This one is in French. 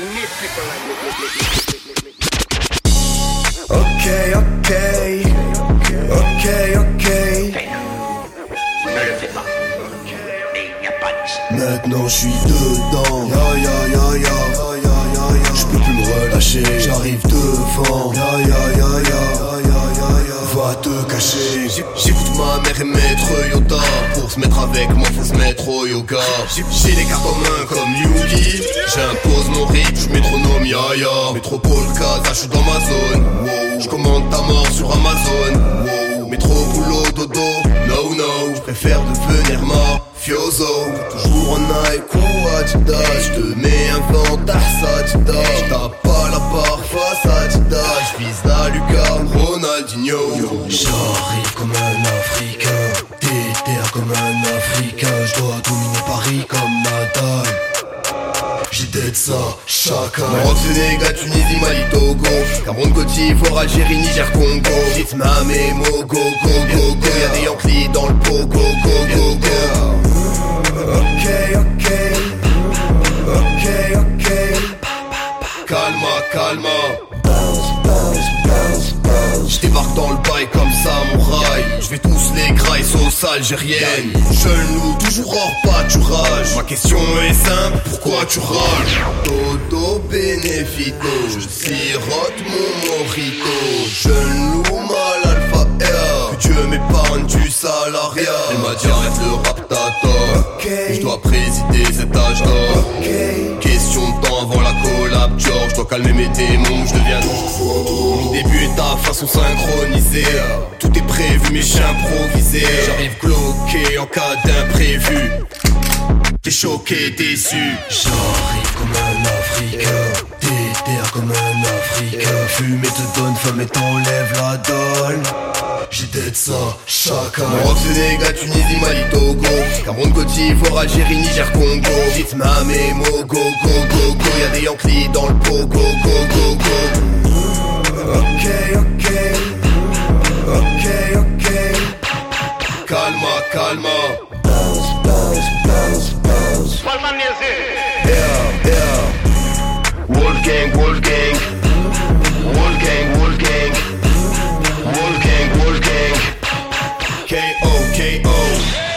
Ok, ok, ok, ok. Ne le fais pas. Et y a pas Maintenant je suis dedans. Ya ya ya ya. Je peux plus me relâcher. J'arrive devant. Ya ya ya ya. Va te cacher. J'écoute ma mère et maître Yoda Pour se mettre avec moi faut se mettre au yoga J'ai les cartes en main comme J'impose mon rythme, je métronome ya ya Métropole Casa, je suis dans ma zone. Wow. Je commande ta mort sur Amazon. Wow. Métro, boulot, dodo, no no. Je préfère devenir mafioso Toujours en Nike Adidas Je te mets un ventard Sadidas J'tape pas la barre face Adidas J'vise la lucarne, Ronaldinho. J'arrive comme un Africain, déter comme un Africain, je dois dominer Paris comme Nadal. D'être ça, chacun. Maroc, Sénégal, Tunisie, Mali, Togo. Cameroun, Côte d'Ivoire, Algérie, Niger, Congo. Rythme, Mémo, go, go, go, go. Y'a des Yankees dans le pot, go, go, go, go. Ok, ok, ok, ok. Calma, calma. Je débarque dans le bail comme Je vais tous les grailles sauce algérienne loup, toujours hors pâturage. Ma question est simple, pourquoi tu rages? Toto Benefito Je sirote mon mojito Jeune loup, mal alpha air. Que Dieu m'épargne du salariat. Elle m'a dit arrête le rap t'attends Je dois présider cet âge d'or. Question de temps avant la collab George. Je dois calmer mes démons, je deviens Mon début et ta fin sont synchronisés Tout est prévu mais j'ai improvisé J'arrive bloqué en cas d'imprévu. T'es choqué, déçu. J'arrive comme un Africain, déter comme un Africain. Fumer te donne femme et t'enlève la dalle. J'ai d'être ça, chacun. Maroc, Sénégal, Tunisie, Mali, Togo. Cameroun, Côte d'Ivoire, Algérie, Niger, Congo. Rythme, Mémo, go, go, go, go. Y'a des Yankees dans le pot, go, go, go calma. Bounce, bounce, bounce, bounce. Palma music. Yeah, yeah. Wolfgang, Wolfgang. Wolfgang, Wolfgang. Wolfgang, Wolfgang. K.O., K.O.